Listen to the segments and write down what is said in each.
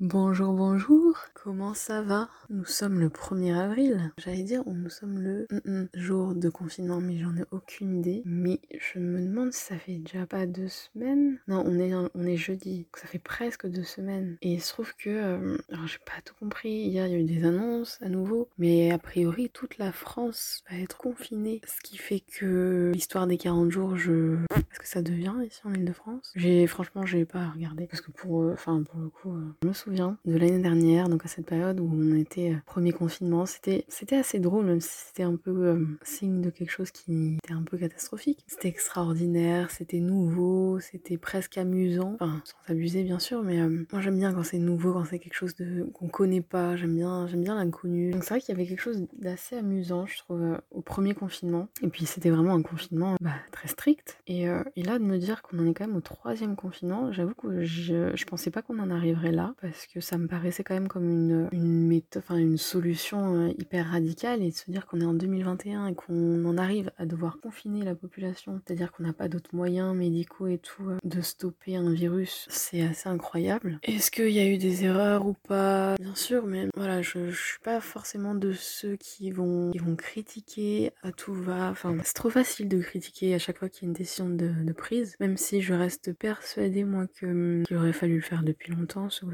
Bonjour, bonjour, comment ça va? Nous sommes le 1er avril. J'allais dire, nous sommes le mm, mm, jour de confinement, mais j'en ai aucune idée. Mais je me demande si ça fait déjà pas deux semaines? Non, on est, on est jeudi, ça fait presque deux semaines. Et il se trouve que, euh, alors j'ai pas tout compris, hier il y a eu des annonces à nouveau, mais a priori toute la France va être confinée. Ce qui fait que l'histoire des 40 jours, je... Est-ce que ça devient ici en Ile-de-France J'ai, franchement, j'ai pas regardé. Parce que pour, euh, enfin, pour le coup, euh, je me souviens de l'année dernière, donc à cette période où on était euh, premier confinement. C'était, c'était assez drôle, même si c'était un peu euh, signe de quelque chose qui était un peu catastrophique. C'était extraordinaire, c'était nouveau, c'était presque amusant. Sans abuser bien sûr, mais euh, moi j'aime bien quand c'est nouveau, quand c'est quelque chose de qu'on connaît pas. J'aime bien, j'aime bien l'inconnu. Donc c'est vrai qu'il y avait quelque chose d'assez amusant, je trouve, au premier confinement. Et puis c'était vraiment un confinement bah, très strict. Et, là de me dire qu'on en est quand même au troisième confinement, j'avoue que je, je pensais pas qu'on en arriverait là que ça me paraissait quand même comme une, méthode, une solution euh, hyper radicale et de se dire qu'on est en 2021 et qu'on en arrive à devoir confiner la population, c'est-à-dire qu'on n'a pas d'autres moyens médicaux et tout euh, de stopper un virus, c'est assez incroyable. Est-ce qu'il y a eu des erreurs ou pas? Bien sûr, mais voilà, je, je suis pas forcément de ceux qui vont, qui vont critiquer à tout va. Enfin, c'est trop facile de critiquer à chaque fois qu'il y a une décision de, prise, même si je reste persuadée moi qu'il aurait fallu le faire depuis longtemps ce,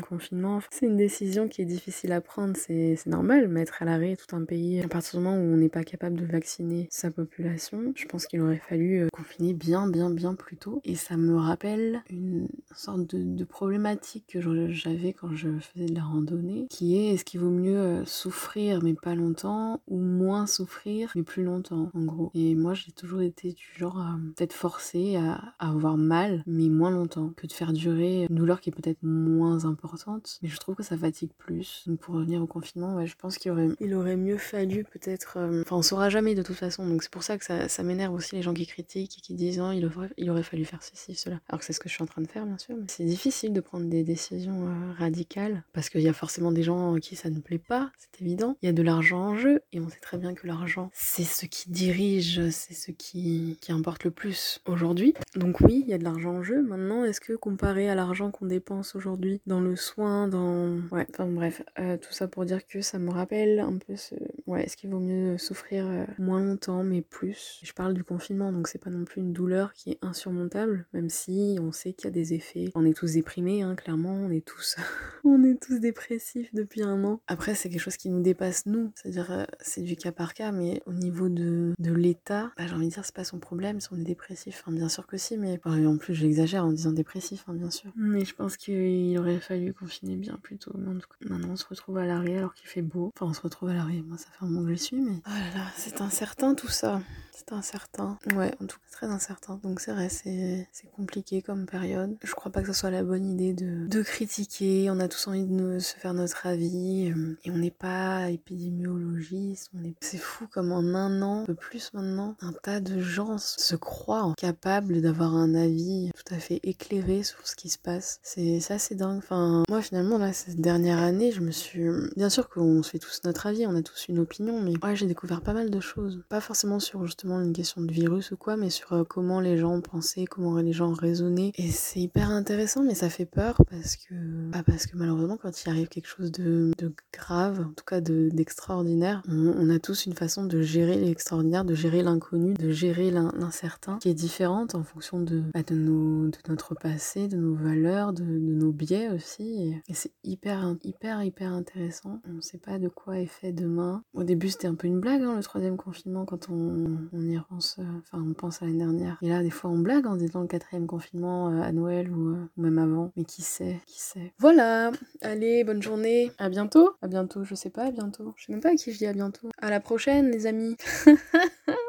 confinement. C'est une décision qui est difficile à prendre, c'est normal, mettre à l'arrêt tout un pays à partir du moment où on n'est pas capable de vacciner sa population. Je pense qu'il aurait fallu euh, confiner bien, bien, bien plus tôt. Et ça me rappelle une sorte de, problématique que j'avais quand je faisais de la randonnée, qui est est-ce qu'il vaut mieux euh, souffrir mais pas longtemps ou moins souffrir mais plus longtemps en gros? Et moi j'ai toujours été du genre à peut-être forcé à, à avoir mal mais moins longtemps que de faire durer une douleur qui est peut-être moins importante mais je trouve que ça fatigue plus. Donc pour revenir au confinement, je pense qu'il aurait, mieux fallu peut-être. Euh, enfin, on saura jamais de toute façon, donc c'est pour ça que ça, m'énerve aussi les gens qui critiquent et qui disent il, aurait, il aurait fallu faire ceci, cela. Alors que c'est ce que je suis en train de faire, bien sûr, mais c'est difficile de prendre des décisions euh, radicales parce qu'il y a forcément des gens à qui ça ne plaît pas, c'est évident. Il y a de l'argent en jeu et on sait très bien que l'argent, c'est ce qui dirige, c'est ce qui, qui importe le plus aujourd'hui. Donc oui, il y a de l'argent en jeu. Maintenant, est-ce que comparé à l'argent qu'on dépense aujourd'hui dans le soin, dans... Ouais, enfin bref, euh, tout ça pour dire que ça me rappelle un peu ce... Ouais, est-ce qu'il vaut mieux souffrir euh, moins longtemps, mais plus Je parle du confinement, donc c'est pas non plus une douleur qui est insurmontable, même si on sait qu'il y a des effets. On est tous déprimés, hein, clairement, on est tous... on est tous dépressifs depuis un an. Après, c'est quelque chose qui nous dépasse, nous. C'est-à-dire, euh, c'est du cas par cas, mais au niveau de, de l'État, bah, j'ai envie de dire, c'est pas son problème si on est dépressif. Enfin, bien sûr que si, mais... en plus, j'exagère en disant dépressif, hein, bien sûr. Mais je pense qu'il aurait fallu confiner bien plus tôt. Mais en tout cas, maintenant on se retrouve à l'arrêt alors qu'il fait beau. Enfin, on se retrouve à l'arrêt. Moi, ça fait un moment que je suis, mais. Oh là là, c'est incertain tout ça. C'est incertain. Ouais, en tout cas, très incertain. Donc, c'est vrai, c'est compliqué comme période. Je crois pas que ce soit la bonne idée de, de critiquer. On a tous envie de se faire notre avis. Euh, et on n'est pas épidémiologiste. On est... C'est fou comme en un an, un peu plus maintenant, un tas de gens se croient capables d'avoir un avis tout à fait éclairé sur ce qui se passe. C'est assez dingue. Enfin, moi, finalement, là, cette dernière année, je me suis. Bien sûr qu'on se fait tous notre avis, on a tous une opinion, mais ouais, j'ai découvert pas mal de choses. Pas forcément sur justement une question de virus ou quoi, mais sur euh, comment les gens pensaient, comment les gens raisonnaient. Et c'est hyper intéressant, mais ça fait peur parce que, bah parce que malheureusement, quand il arrive quelque chose de, de grave, en tout cas d'extraordinaire, on, a tous une façon de gérer l'extraordinaire, de gérer l'inconnu, de gérer l'incertain, qui est différente en fonction de, bah, de, nos, de notre passé, de nos valeurs, de, de nos biais aussi. Et, c'est hyper, hyper, hyper intéressant. On sait pas de quoi est fait demain. Au début, c'était un peu une blague, hein, le troisième confinement, quand on, on y repense, euh, enfin on pense à l'année dernière. Et là, des fois, on blague en disant le quatrième confinement euh, à Noël ou, euh, ou, même avant. Mais qui sait, qui sait. Voilà, allez, bonne journée. À bientôt. À bientôt, je sais pas, à bientôt. Je sais même pas à qui je dis à bientôt. À la prochaine, les amis.